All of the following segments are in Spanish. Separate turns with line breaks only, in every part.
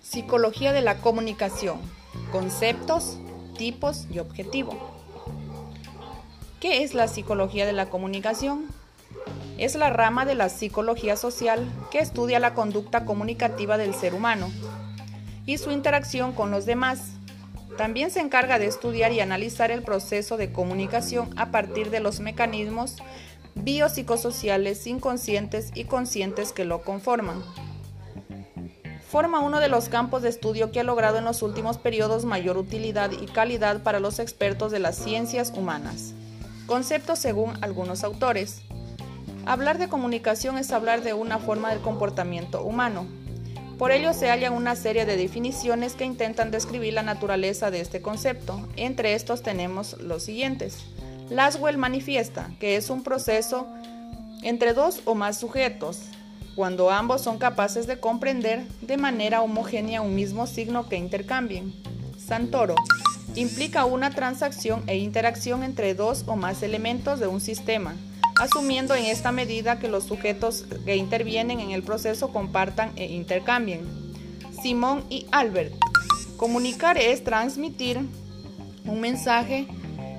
Psicología de la comunicación. Conceptos, tipos y objetivo. ¿Qué es la psicología de la comunicación? Es la rama de la psicología social que estudia la conducta comunicativa del ser humano y su interacción con los demás. También se encarga de estudiar y analizar el proceso de comunicación a partir de los mecanismos biopsicosociales inconscientes y conscientes que lo conforman forma uno de los campos de estudio que ha logrado en los últimos periodos mayor utilidad y calidad para los expertos de las ciencias humanas. Concepto según algunos autores. Hablar de comunicación es hablar de una forma del comportamiento humano. Por ello se hallan una serie de definiciones que intentan describir la naturaleza de este concepto. Entre estos tenemos los siguientes. Laswell manifiesta que es un proceso entre dos o más sujetos, cuando ambos son capaces de comprender de manera homogénea un mismo signo que intercambien. Santoro implica una transacción e interacción entre dos o más elementos de un sistema, asumiendo en esta medida que los sujetos que intervienen en el proceso compartan e intercambien. Simón y Albert. Comunicar es transmitir un mensaje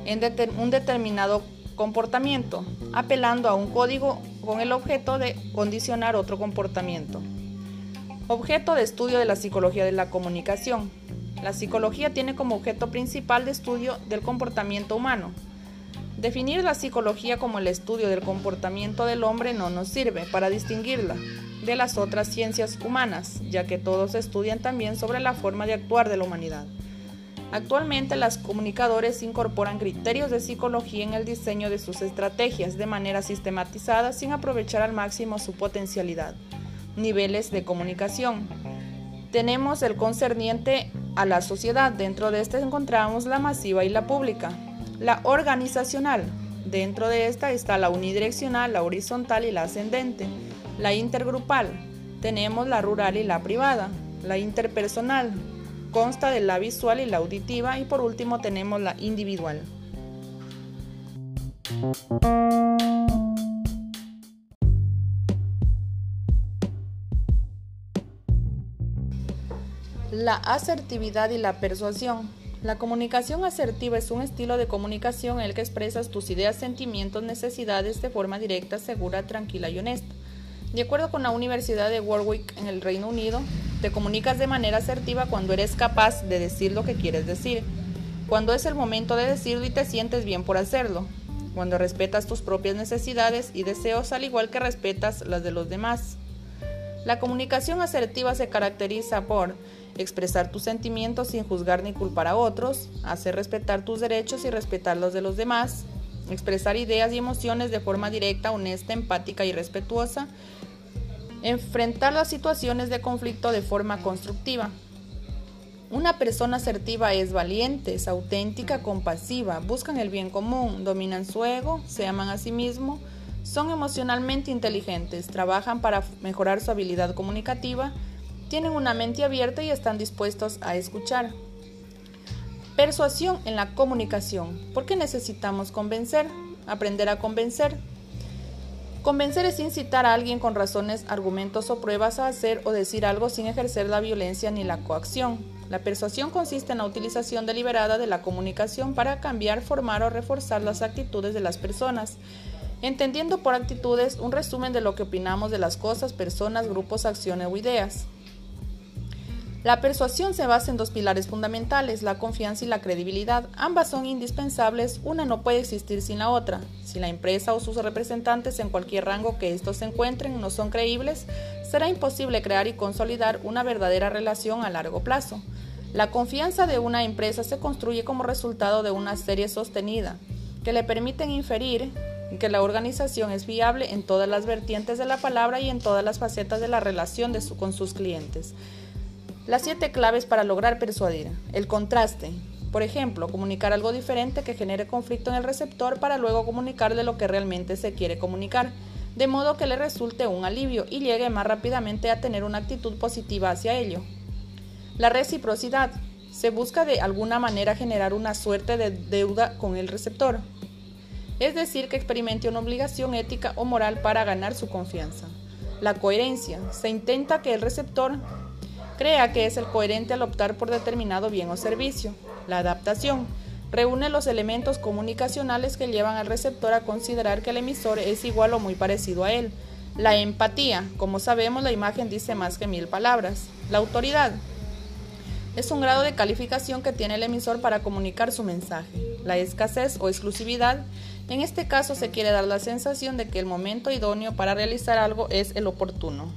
en un determinado comportamiento, apelando a un código con el objeto de condicionar otro comportamiento. Objeto de estudio de la psicología de la comunicación. La psicología tiene como objeto principal de estudio del comportamiento humano. Definir la psicología como el estudio del comportamiento del hombre no nos sirve para distinguirla de las otras ciencias humanas, ya que todos estudian también sobre la forma de actuar de la humanidad. Actualmente, las comunicadores incorporan criterios de psicología en el diseño de sus estrategias de manera sistematizada sin aprovechar al máximo su potencialidad. Niveles de comunicación. Tenemos el concerniente a la sociedad. Dentro de este encontramos la masiva y la pública. La organizacional. Dentro de esta está la unidireccional, la horizontal y la ascendente. La intergrupal. Tenemos la rural y la privada. La interpersonal, Consta de la visual y la auditiva y por último tenemos la individual. La asertividad y la persuasión. La comunicación asertiva es un estilo de comunicación en el que expresas tus ideas, sentimientos, necesidades de forma directa, segura, tranquila y honesta. De acuerdo con la Universidad de Warwick en el Reino Unido, te comunicas de manera asertiva cuando eres capaz de decir lo que quieres decir, cuando es el momento de decirlo y te sientes bien por hacerlo, cuando respetas tus propias necesidades y deseos al igual que respetas las de los demás. La comunicación asertiva se caracteriza por expresar tus sentimientos sin juzgar ni culpar a otros, hacer respetar tus derechos y respetar los de los demás, expresar ideas y emociones de forma directa, honesta, empática y respetuosa, enfrentar las situaciones de conflicto de forma constructiva. Una persona asertiva es valiente, es auténtica, compasiva, buscan el bien común, dominan su ego, se aman a sí mismo, son emocionalmente inteligentes, trabajan para mejorar su habilidad comunicativa, tienen una mente abierta y están dispuestos a escuchar. Persuasión en la comunicación. ¿Por qué necesitamos convencer? Aprender a convencer. Convencer es incitar a alguien con razones, argumentos o pruebas a hacer o decir algo sin ejercer la violencia ni la coacción. La persuasión consiste en la utilización deliberada de la comunicación para cambiar, formar o reforzar las actitudes de las personas, entendiendo por actitudes un resumen de lo que opinamos de las cosas, personas, grupos, acciones o ideas. La persuasión se basa en dos pilares fundamentales, la confianza y la credibilidad. Ambas son indispensables, una no puede existir sin la otra. Si la empresa o sus representantes en cualquier rango que estos se encuentren no son creíbles, será imposible crear y consolidar una verdadera relación a largo plazo. La confianza de una empresa se construye como resultado de una serie sostenida, que le permiten inferir que la organización es viable en todas las vertientes de la palabra y en todas las facetas de la relación con sus clientes. Las siete claves para lograr persuadir. El contraste. Por ejemplo, comunicar algo diferente que genere conflicto en el receptor para luego comunicarle lo que realmente se quiere comunicar, de modo que le resulte un alivio y llegue más rápidamente a tener una actitud positiva hacia ello. La reciprocidad. Se busca de alguna manera generar una suerte de deuda con el receptor. es decir, que experimente una obligación ética o moral para ganar su confianza. La coherencia. Se intenta que el receptor crea que es el coherente al optar por determinado bien o servicio. La adaptación. Reúne los elementos comunicacionales que llevan al receptor a considerar que el emisor es igual o muy parecido a él. La empatía. Como sabemos, la imagen dice más que mil palabras. La autoridad. Es un grado de calificación que tiene el emisor para comunicar su mensaje. La escasez o exclusividad. En este caso se quiere dar la sensación de que el momento idóneo para realizar algo es el oportuno.